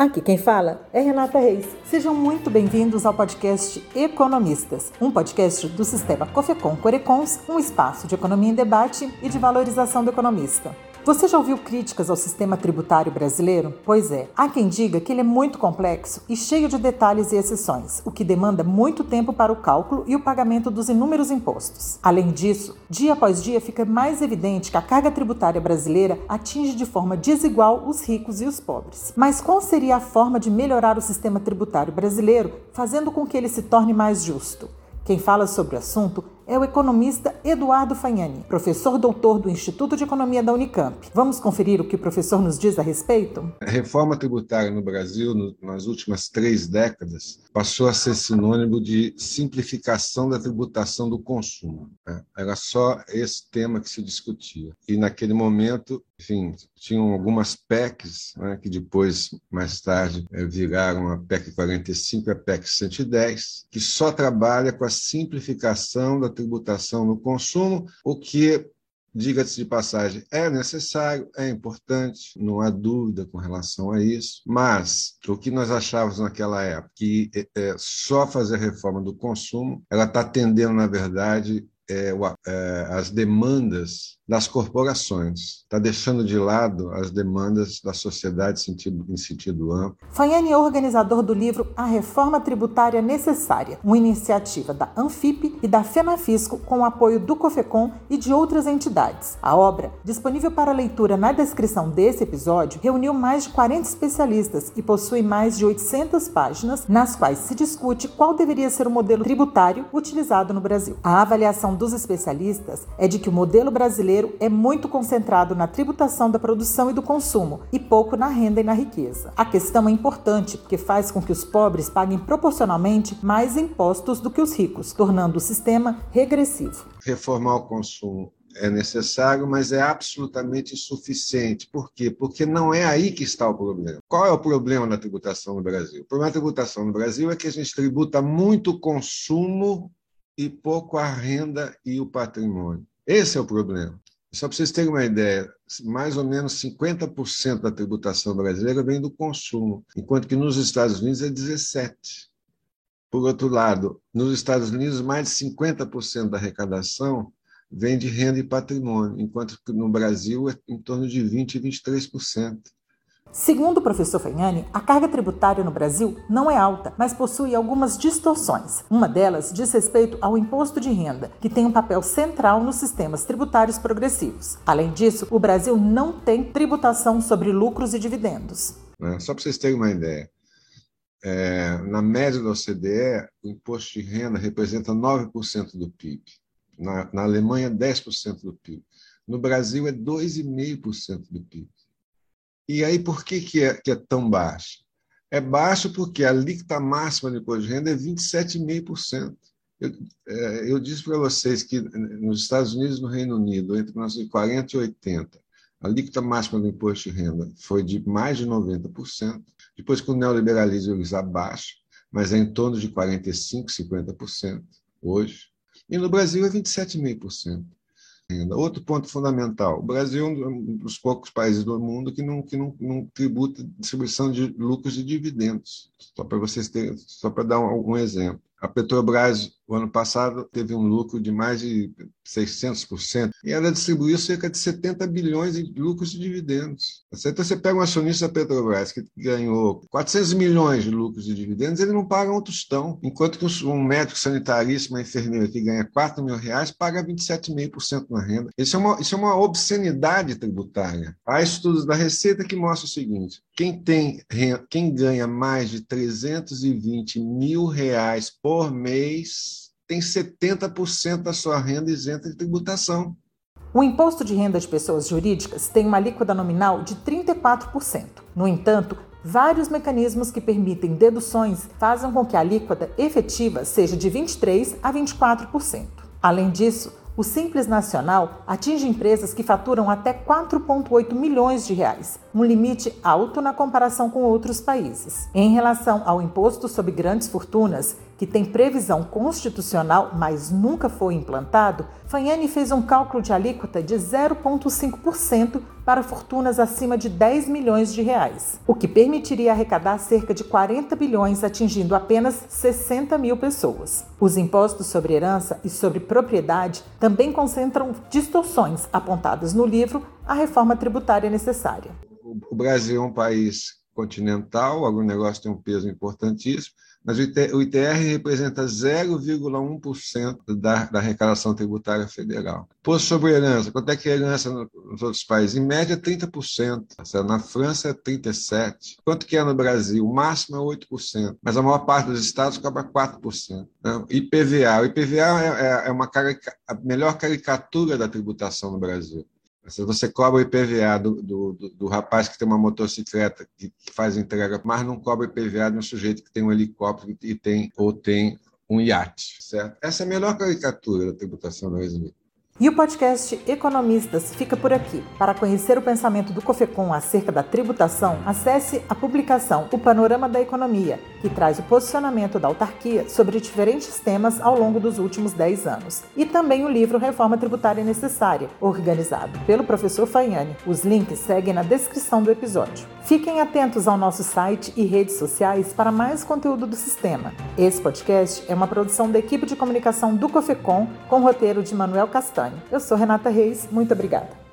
Aqui quem fala é Renata Reis. Sejam muito bem-vindos ao podcast Economistas, um podcast do sistema Cofecom Corecons, um espaço de economia em debate e de valorização do economista. Você já ouviu críticas ao sistema tributário brasileiro? Pois é, há quem diga que ele é muito complexo e cheio de detalhes e exceções, o que demanda muito tempo para o cálculo e o pagamento dos inúmeros impostos. Além disso, dia após dia fica mais evidente que a carga tributária brasileira atinge de forma desigual os ricos e os pobres. Mas qual seria a forma de melhorar o sistema tributário brasileiro, fazendo com que ele se torne mais justo? Quem fala sobre o assunto é o economista Eduardo Fagnani, professor doutor do Instituto de Economia da Unicamp. Vamos conferir o que o professor nos diz a respeito? A reforma tributária no Brasil, no, nas últimas três décadas, passou a ser sinônimo de simplificação da tributação do consumo. Né? Era só esse tema que se discutia. E naquele momento, enfim, tinham algumas PECs, né, que depois, mais tarde, eh, viraram a PEC 45 e a PEC 110, que só trabalha com a simplificação da tributação no consumo, o que, diga-se de passagem, é necessário, é importante, não há dúvida com relação a isso, mas o que nós achávamos naquela época, que é, só fazer reforma do consumo, ela está atendendo, na verdade, é, é, as demandas das corporações, está deixando de lado as demandas da sociedade em sentido, em sentido amplo. Fanhani é organizador do livro A Reforma Tributária Necessária, uma iniciativa da Anfip e da FENAFISCO com o apoio do COFECOM e de outras entidades. A obra, disponível para leitura na descrição desse episódio, reuniu mais de 40 especialistas e possui mais de 800 páginas, nas quais se discute qual deveria ser o modelo tributário utilizado no Brasil. A avaliação dos especialistas é de que o modelo brasileiro é muito concentrado na tributação da produção e do consumo e pouco na renda e na riqueza. A questão é importante porque faz com que os pobres paguem proporcionalmente mais impostos do que os ricos, tornando o sistema regressivo. Reformar o consumo é necessário, mas é absolutamente insuficiente. Por quê? Porque não é aí que está o problema. Qual é o problema da tributação no Brasil? O problema da tributação no Brasil é que a gente tributa muito consumo e pouco a renda e o patrimônio. Esse é o problema. Só para vocês terem uma ideia, mais ou menos 50% da tributação brasileira vem do consumo, enquanto que nos Estados Unidos é 17%. Por outro lado, nos Estados Unidos, mais de 50% da arrecadação vem de renda e patrimônio, enquanto que no Brasil é em torno de 20% e 23%. Segundo o professor Fagnani, a carga tributária no Brasil não é alta, mas possui algumas distorções. Uma delas diz respeito ao imposto de renda, que tem um papel central nos sistemas tributários progressivos. Além disso, o Brasil não tem tributação sobre lucros e dividendos. É, só para vocês terem uma ideia, é, na média da OCDE, o imposto de renda representa 9% do PIB. Na, na Alemanha, 10% do PIB. No Brasil, é 2,5% do PIB. E aí, por que, que, é, que é tão baixo? É baixo porque a alíquota máxima de imposto de renda é 27,5%. Eu, é, eu disse para vocês que nos Estados Unidos e no Reino Unido, entre 1940 e 80, a alíquota máxima do imposto de renda foi de mais de 90%. Depois, com o neoliberalismo, eles abaixam, mas é em torno de 45%, 50% hoje. E no Brasil é 27,5% renda. Outro ponto fundamental: o Brasil é um dos poucos países do mundo que não, que não, não tributa distribuição de lucros e dividendos. Só para vocês terem, só para dar um, um exemplo. A Petrobras, o ano passado, teve um lucro de mais de 600%, e ela distribuiu cerca de 70 bilhões em lucros e dividendos. Então, você pega um acionista da Petrobras que ganhou 400 milhões de lucros e dividendos, ele não paga um tostão, enquanto que um médico sanitarista, uma enfermeira que ganha 4 mil reais, paga 27,5% na renda. Isso é, uma, isso é uma obscenidade tributária. Há estudos da Receita que mostram o seguinte, quem, tem, quem ganha mais de 320 mil reais por por mês tem 70% da sua renda isenta de tributação. O imposto de renda de pessoas jurídicas tem uma alíquota nominal de 34%. No entanto, vários mecanismos que permitem deduções fazem com que a alíquota efetiva seja de 23% a 24%. Além disso, o Simples Nacional atinge empresas que faturam até 4,8 milhões de reais, um limite alto na comparação com outros países. Em relação ao imposto sobre grandes fortunas, que tem previsão constitucional, mas nunca foi implantado, Fanhani fez um cálculo de alíquota de 0,5% para fortunas acima de 10 milhões de reais, o que permitiria arrecadar cerca de 40 bilhões, atingindo apenas 60 mil pessoas. Os impostos sobre herança e sobre propriedade também concentram distorções apontadas no livro A Reforma Tributária Necessária. O Brasil é um país continental, o agronegócio tem um peso importantíssimo, mas o ITR representa 0,1% da, da arrecadação tributária federal. Por sobre herança, quanto é que é herança nos outros países? Em média, 30%. Na França, é 37%. Quanto que é no Brasil? O máximo é 8%, mas a maior parte dos estados cobra 4%. Né? IPVA. O IPVA é, é, é uma a melhor caricatura da tributação no Brasil. Se você cobra o IPVA do, do, do, do rapaz que tem uma motocicleta que, faz entrega, mas não cobra o IPVA de um sujeito que tem um helicóptero e tem, ou tem um iate, certo? Essa é a melhor caricatura da tributação brasileira. E o podcast Economistas fica por aqui. Para conhecer o pensamento do COFECOM acerca da tributação, acesse a publicação O Panorama da Economia, que traz o posicionamento da autarquia sobre diferentes temas ao longo dos últimos 10 anos. E também o livro Reforma Tributária Necessária, organizado pelo professor Faiani. Os links seguem na descrição do episódio. Fiquem atentos ao nosso site e redes sociais para mais conteúdo do sistema. Esse podcast é uma produção da equipe de comunicação do COFECOM, com roteiro de Manuel Castanho. Eu sou Renata Reis, muito obrigada.